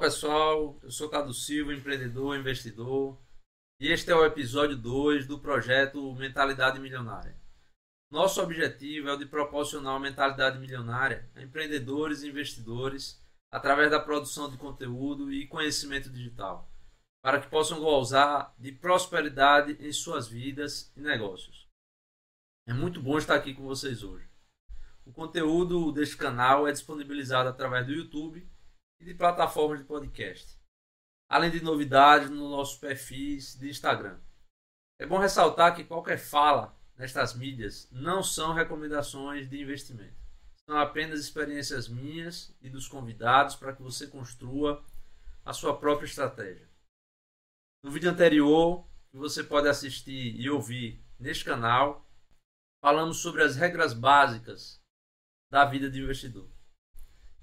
pessoal, eu sou Cadu Silva, empreendedor, investidor, e este é o episódio 2 do projeto Mentalidade Milionária. Nosso objetivo é o de proporcionar uma mentalidade milionária a empreendedores e investidores através da produção de conteúdo e conhecimento digital, para que possam gozar de prosperidade em suas vidas e negócios. É muito bom estar aqui com vocês hoje. O conteúdo deste canal é disponibilizado através do YouTube e de plataformas de podcast, além de novidades no nosso perfis de Instagram. É bom ressaltar que qualquer fala nestas mídias não são recomendações de investimento. São apenas experiências minhas e dos convidados para que você construa a sua própria estratégia. No vídeo anterior, que você pode assistir e ouvir neste canal, falamos sobre as regras básicas da vida de investidor.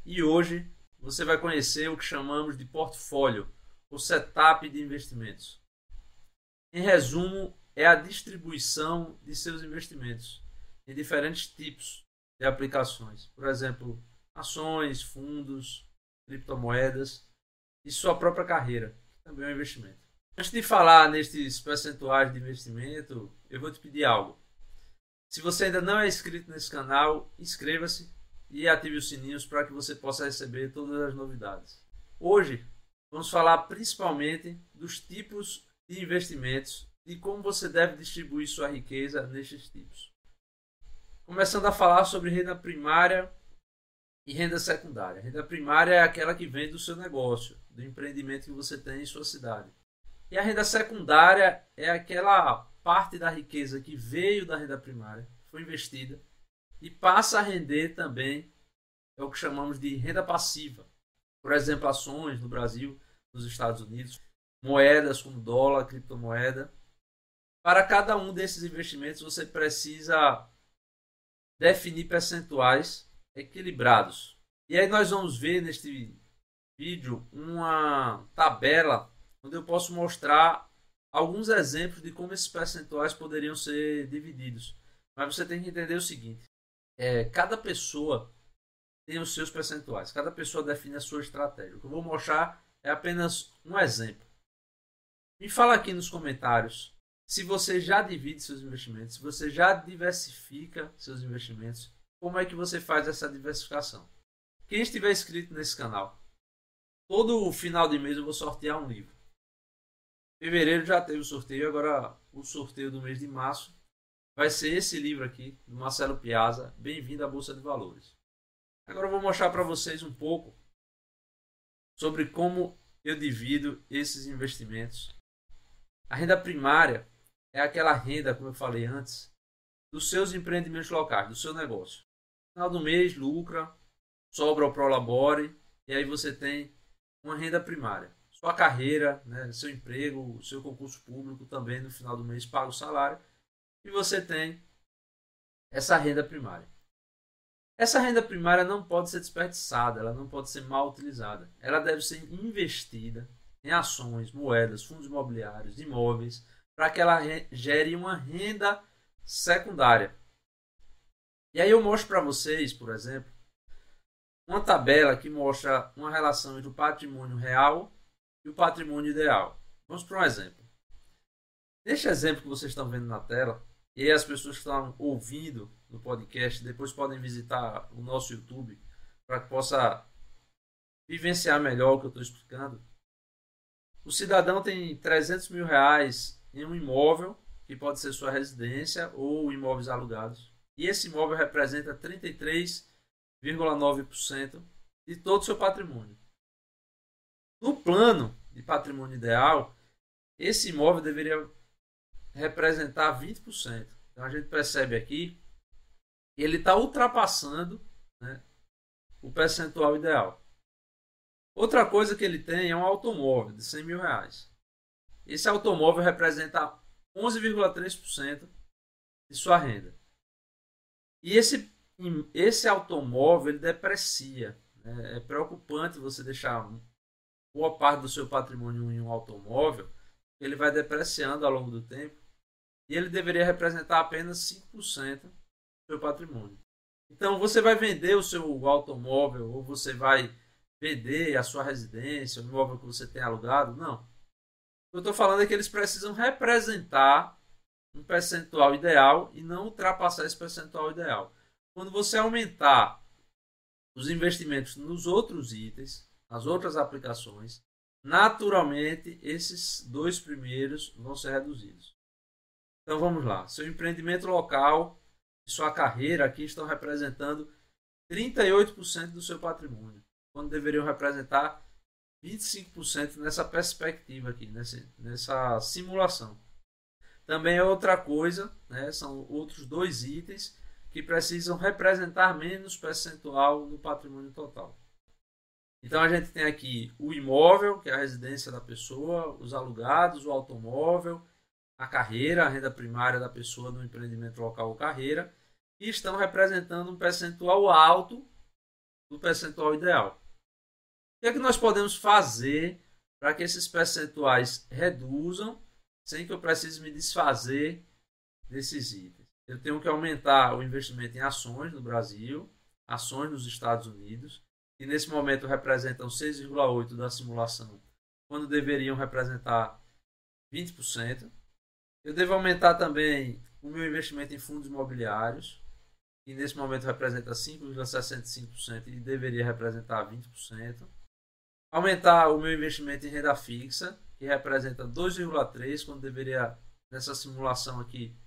E hoje você vai conhecer o que chamamos de portfólio, ou setup de investimentos. Em resumo, é a distribuição de seus investimentos em diferentes tipos de aplicações. Por exemplo, ações, fundos, criptomoedas e sua própria carreira, que também é um investimento. Antes de falar nestes percentuais de investimento, eu vou te pedir algo. Se você ainda não é inscrito nesse canal, inscreva-se e ative os sininhos para que você possa receber todas as novidades. Hoje vamos falar principalmente dos tipos de investimentos e como você deve distribuir sua riqueza nestes tipos. Começando a falar sobre renda primária e renda secundária. Renda primária é aquela que vem do seu negócio, do empreendimento que você tem em sua cidade. E a renda secundária é aquela parte da riqueza que veio da renda primária, foi investida e passa a render também é o que chamamos de renda passiva. Por exemplo, ações no Brasil, nos Estados Unidos, moedas como dólar, criptomoeda. Para cada um desses investimentos você precisa definir percentuais equilibrados. E aí nós vamos ver neste vídeo uma tabela onde eu posso mostrar alguns exemplos de como esses percentuais poderiam ser divididos. Mas você tem que entender o seguinte: é, cada pessoa tem os seus percentuais, cada pessoa define a sua estratégia. O que eu vou mostrar é apenas um exemplo. Me fala aqui nos comentários se você já divide seus investimentos, se você já diversifica seus investimentos, como é que você faz essa diversificação. Quem estiver inscrito nesse canal, todo final de mês eu vou sortear um livro. Fevereiro já teve o sorteio, agora o sorteio do mês de março vai ser esse livro aqui, do Marcelo Piazza, Bem-vindo à Bolsa de Valores. Agora eu vou mostrar para vocês um pouco sobre como eu divido esses investimentos. A renda primária é aquela renda, como eu falei antes, dos seus empreendimentos locais, do seu negócio. No final do mês, lucra, sobra o Prolabore, e aí você tem uma renda primária. Sua carreira, né, seu emprego, seu concurso público também no final do mês paga o salário e você tem essa renda primária. Essa renda primária não pode ser desperdiçada, ela não pode ser mal utilizada. Ela deve ser investida em ações, moedas, fundos imobiliários, imóveis, para que ela gere uma renda secundária. E aí eu mostro para vocês, por exemplo, uma tabela que mostra uma relação entre o patrimônio real e o patrimônio ideal. Vamos para um exemplo. Neste exemplo que vocês estão vendo na tela, e as pessoas que estão ouvindo no podcast depois podem visitar o nosso YouTube para que possa vivenciar melhor o que eu estou explicando. O cidadão tem 300 mil reais em um imóvel, que pode ser sua residência ou imóveis alugados. E esse imóvel representa 33,9% de todo o seu patrimônio. No plano de patrimônio ideal, esse imóvel deveria representar 20%. Então a gente percebe aqui que ele está ultrapassando né, o percentual ideal. Outra coisa que ele tem é um automóvel de 100 mil reais. Esse automóvel representa 11,3% de sua renda. E esse, esse automóvel ele deprecia. Né? É preocupante você deixar boa parte do seu patrimônio em um automóvel, ele vai depreciando ao longo do tempo e ele deveria representar apenas 5% do seu patrimônio. Então você vai vender o seu automóvel ou você vai vender a sua residência, o imóvel que você tem alugado. Não. O que eu estou falando é que eles precisam representar um percentual ideal e não ultrapassar esse percentual ideal. Quando você aumentar os investimentos nos outros itens, nas outras aplicações, naturalmente esses dois primeiros vão ser reduzidos. Então vamos lá. Seu empreendimento local e sua carreira aqui estão representando 38% do seu patrimônio, quando deveriam representar 25% nessa perspectiva aqui, nessa, nessa simulação. Também é outra coisa, né, são outros dois itens que precisam representar menos percentual no patrimônio total. Então a gente tem aqui o imóvel, que é a residência da pessoa, os alugados, o automóvel, a carreira, a renda primária da pessoa no empreendimento local ou carreira, e estão representando um percentual alto do percentual ideal. O que é que nós podemos fazer para que esses percentuais reduzam sem que eu precise me desfazer desses itens. Eu tenho que aumentar o investimento em ações no Brasil, ações nos Estados Unidos, que nesse momento representam 6,8% da simulação, quando deveriam representar 20%. Eu devo aumentar também o meu investimento em fundos imobiliários, que nesse momento representa 5,65% e deveria representar 20%. Aumentar o meu investimento em renda fixa, que representa 2,3%, quando deveria, nessa simulação aqui,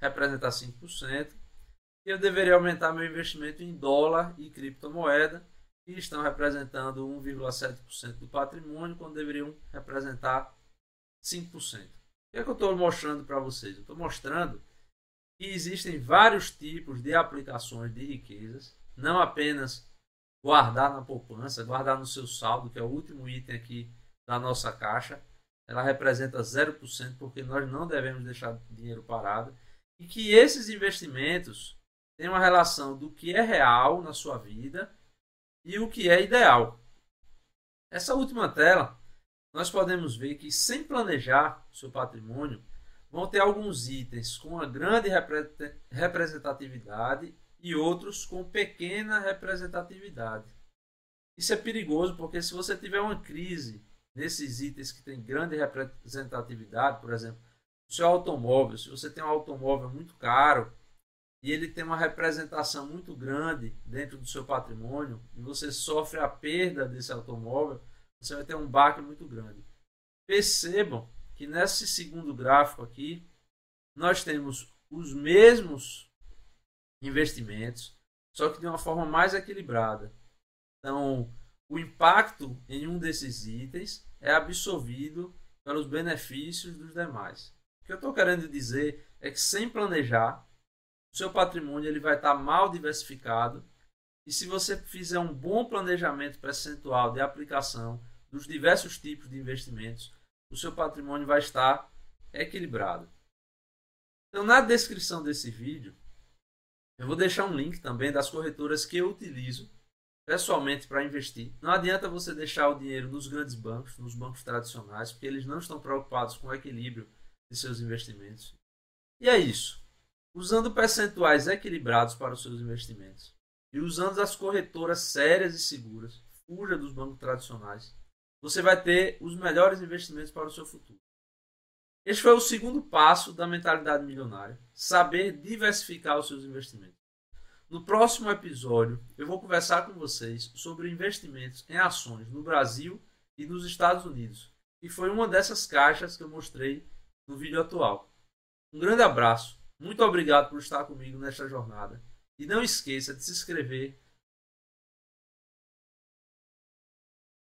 representar 5%. E eu deveria aumentar meu investimento em dólar e criptomoeda, que estão representando 1,7% do patrimônio, quando deveriam representar 5%. O que, é que eu estou mostrando para vocês? Eu estou mostrando que existem vários tipos de aplicações de riquezas, não apenas guardar na poupança, guardar no seu saldo, que é o último item aqui da nossa caixa. Ela representa 0% porque nós não devemos deixar dinheiro parado. E que esses investimentos têm uma relação do que é real na sua vida e o que é ideal. Essa última tela, nós podemos ver que sem planejar seu patrimônio, vão ter alguns itens com uma grande representatividade e outros com pequena representatividade. Isso é perigoso porque se você tiver uma crise nesses itens que tem grande representatividade, por exemplo, o seu automóvel, se você tem um automóvel muito caro e ele tem uma representação muito grande dentro do seu patrimônio e você sofre a perda desse automóvel, você vai ter um baque muito grande. Percebam que nesse segundo gráfico aqui nós temos os mesmos investimentos, só que de uma forma mais equilibrada. Então, o impacto em um desses itens é absorvido pelos benefícios dos demais. O que eu estou querendo dizer é que sem planejar, o seu patrimônio ele vai estar mal diversificado e se você fizer um bom planejamento percentual de aplicação dos diversos tipos de investimentos, o seu patrimônio vai estar equilibrado. Então, na descrição desse vídeo, eu vou deixar um link também das corretoras que eu utilizo pessoalmente para investir. Não adianta você deixar o dinheiro nos grandes bancos, nos bancos tradicionais, porque eles não estão preocupados com o equilíbrio de seus investimentos. E é isso. Usando percentuais equilibrados para os seus investimentos e usando as corretoras sérias e seguras, fuja dos bancos tradicionais, você vai ter os melhores investimentos para o seu futuro. Este foi o segundo passo da mentalidade milionária: saber diversificar os seus investimentos. No próximo episódio, eu vou conversar com vocês sobre investimentos em ações no Brasil e nos Estados Unidos, e foi uma dessas caixas que eu mostrei no vídeo atual. Um grande abraço, muito obrigado por estar comigo nesta jornada e não esqueça de se inscrever